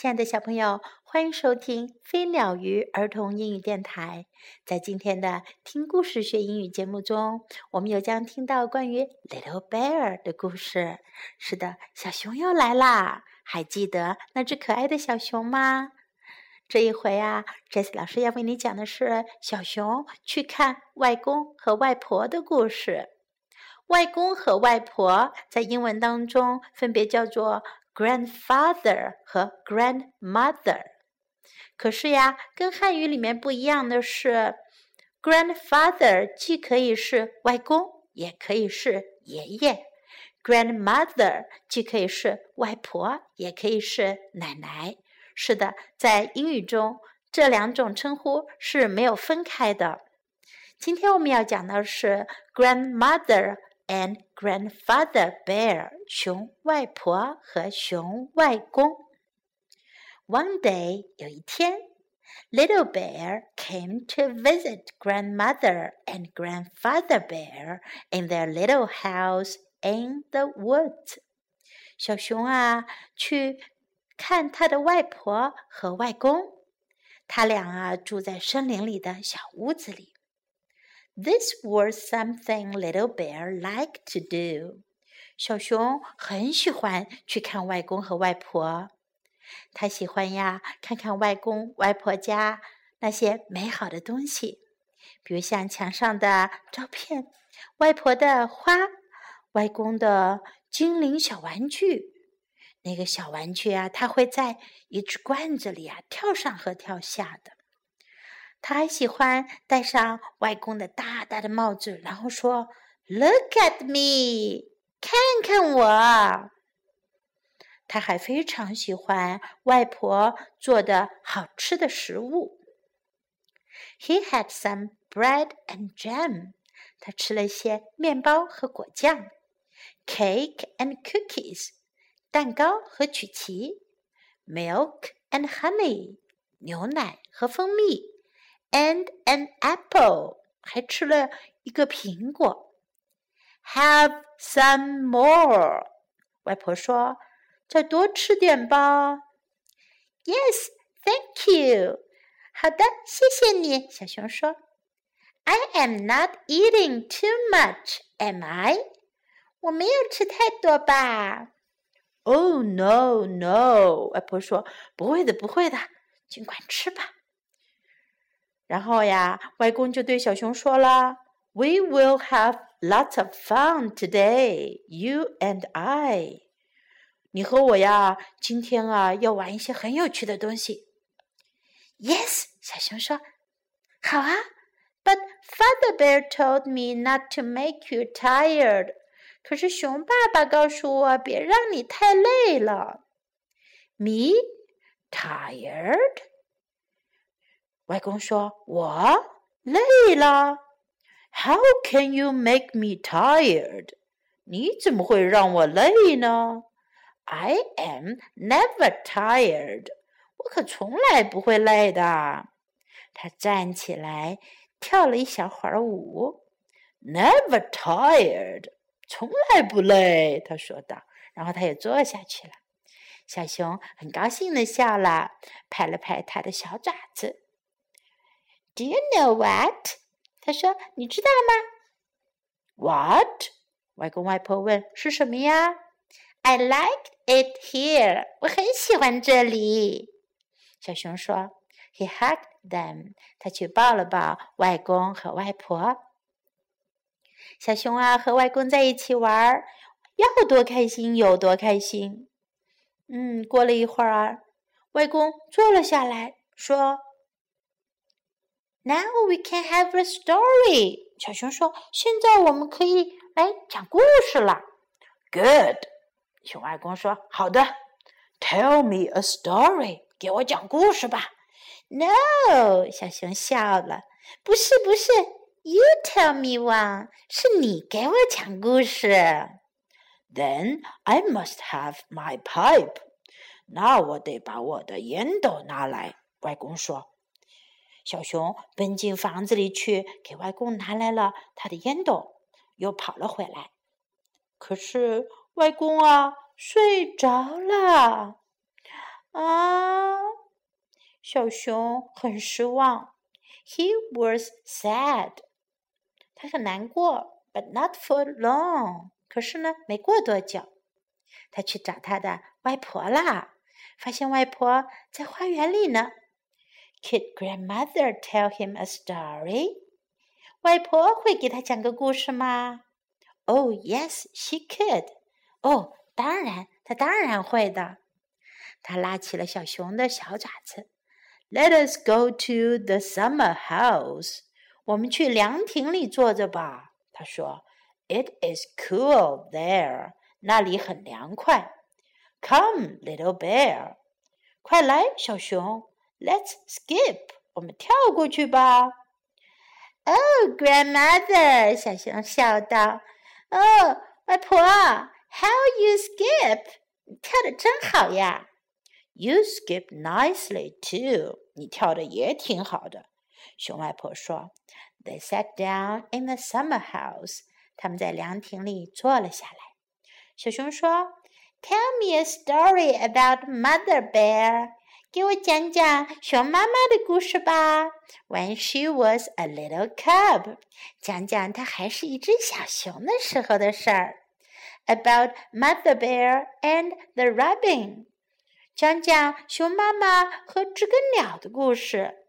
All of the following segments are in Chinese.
亲爱的小朋友，欢迎收听飞鸟鱼儿童英语电台。在今天的听故事学英语节目中，我们又将听到关于 Little Bear 的故事。是的，小熊又来啦！还记得那只可爱的小熊吗？这一回啊，Jess 老师要为你讲的是小熊去看外公和外婆的故事。外公和外婆在英文当中分别叫做。Grandfather 和 grandmother，可是呀，跟汉语里面不一样的是，grandfather 既可以是外公，也可以是爷爷；grandmother 既可以是外婆，也可以是奶奶。是的，在英语中，这两种称呼是没有分开的。今天我们要讲的是 grandmother。and grandfather bear 熊外婆和熊外公。One day 有一天，Little Bear came to visit grandmother and grandfather bear in their little house in the woods。小熊啊，去看他的外婆和外公，他俩啊住在森林里的小屋子里。 This was something Little Bear liked to do. 小熊很喜欢去看外公和外婆，他喜欢呀，看看外公外婆家那些美好的东西，比如像墙上的照片、外婆的花、外公的精灵小玩具。那个小玩具啊，它会在一只罐子里啊跳上和跳下的。他还喜欢戴上外公的大大的帽子，然后说：“Look at me，看看我。”他还非常喜欢外婆做的好吃的食物。He had some bread and jam，他吃了些面包和果酱；cake and cookies，蛋糕和曲奇；milk and honey，牛奶和蜂蜜。 and an apple，还吃了一个苹果。Have some more，外婆说：“再多吃点吧。” Yes, thank you。好的，谢谢你。小熊说：“I am not eating too much, am I？” 我没有吃太多吧？Oh no, no！外婆说：“不会的，不会的，尽管吃吧。”然后呀，外公就对小熊说了：“We will have lots of fun today, you and I。你和我呀，今天啊要玩一些很有趣的东西。” Yes，小熊说：“好啊。” But Father Bear told me not to make you tired。可是熊爸爸告诉我，别让你太累了。Me tired？ 外公说：“我累了。”How can you make me tired？你怎么会让我累呢？I am never tired。我可从来不会累的。他站起来，跳了一小会儿舞。Never tired，从来不累。他说道。然后他也坐下去了。小熊很高兴的笑了，拍了拍他的小爪子。Do you know what？他说：“你知道吗？”What？外公外婆问：“是什么呀？”I like it here。我很喜欢这里。小熊说：“He hugged them。”他去抱了抱外公和外婆。小熊啊，和外公在一起玩，要多开心有多开心。嗯，过了一会儿，外公坐了下来，说。Now we can have a story。小熊说：“现在我们可以来讲故事了。” Good。熊外公说：“好的，Tell me a story。给我讲故事吧。” No，小熊笑了。不是，不是，You tell me one。是你给我讲故事。Then I must have my pipe。那我得把我的烟斗拿来。外公说。 小熊奔进房子里去，给外公拿来了他的烟斗，又跑了回来。可是外公啊，睡着了。啊，小熊很失望。He was sad，他很难过，but not for long。可是呢，没过多久，他去找他的外婆啦，发现外婆在花园里呢。Could grandmother tell him a story？外婆会给他讲个故事吗？Oh yes, she could。哦，当然，她当然会的。他拉起了小熊的小爪子。Let us go to the summer house。我们去凉亭里坐着吧。他说，It is cool there。那里很凉快。Come, little bear。快来，小熊。 Let's skip。我们跳过去吧。Oh, grandmother！小熊笑道。哦，外婆，How you skip？你跳的真好呀。You skip nicely too. 你跳的也挺好的。熊外婆说。They sat down in the summer house. 他们在凉亭里坐了下来。小熊说：“Tell me a story about Mother Bear. 给我讲讲熊妈妈的故事吧。When she was a little cub，讲讲她还是一只小熊的时候的事儿。About Mother Bear and the Robin，讲讲熊妈妈和知更鸟的故事。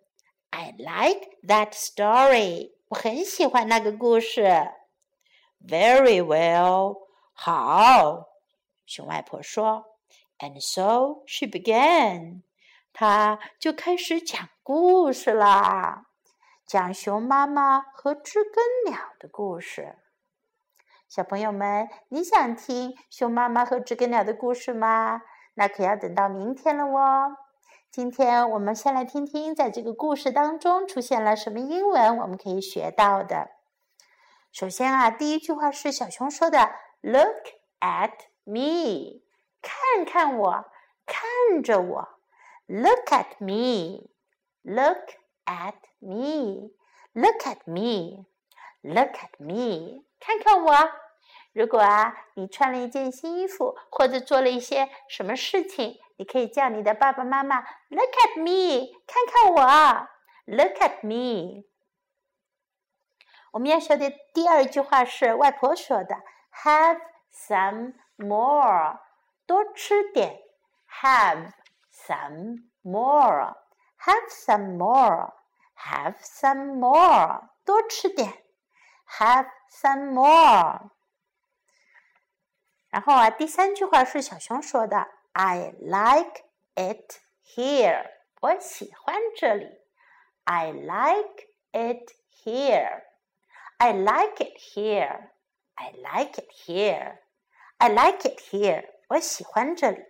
I like that story，我很喜欢那个故事。Very well，好，熊外婆说。And so she began，他就开始讲故事啦，讲熊妈妈和知更鸟的故事。小朋友们，你想听熊妈妈和知更鸟的故事吗？那可要等到明天了哦。今天我们先来听听，在这个故事当中出现了什么英文，我们可以学到的。首先啊，第一句话是小熊说的：“Look at me，看看我，看着我。Look at me，Look at me，Look at me，Look at me，看看我。”如果啊，你穿了一件新衣服，或者做了一些什么事情，你可以叫你的爸爸妈妈 “Look at me”，看看我，“Look at me”。我们要学的第二句话是外婆说的：“Have some more”，多吃点；“Have some more”，“Have some more”，“Have some more”，多吃点；“Have some more”。然后啊，第三句话是小熊说的：“I like it here。”我喜欢这里。I like it here. I like it here. I like it here. I like it here. 我喜欢这里。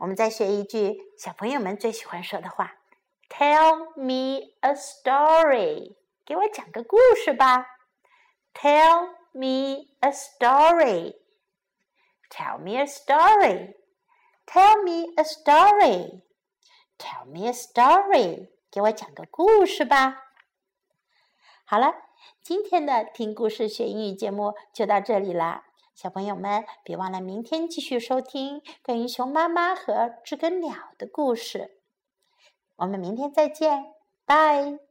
我们再学一句小朋友们最喜欢说的话：“Tell me a story。”给我讲个故事吧。Tell me a story. Tell me a story. Tell me a story. Tell me a story. 给我讲个故事吧。好了，今天的听故事学英语节目就到这里啦。小朋友们，别忘了明天继续收听关于熊妈妈和知更鸟的故事。我们明天再见，拜。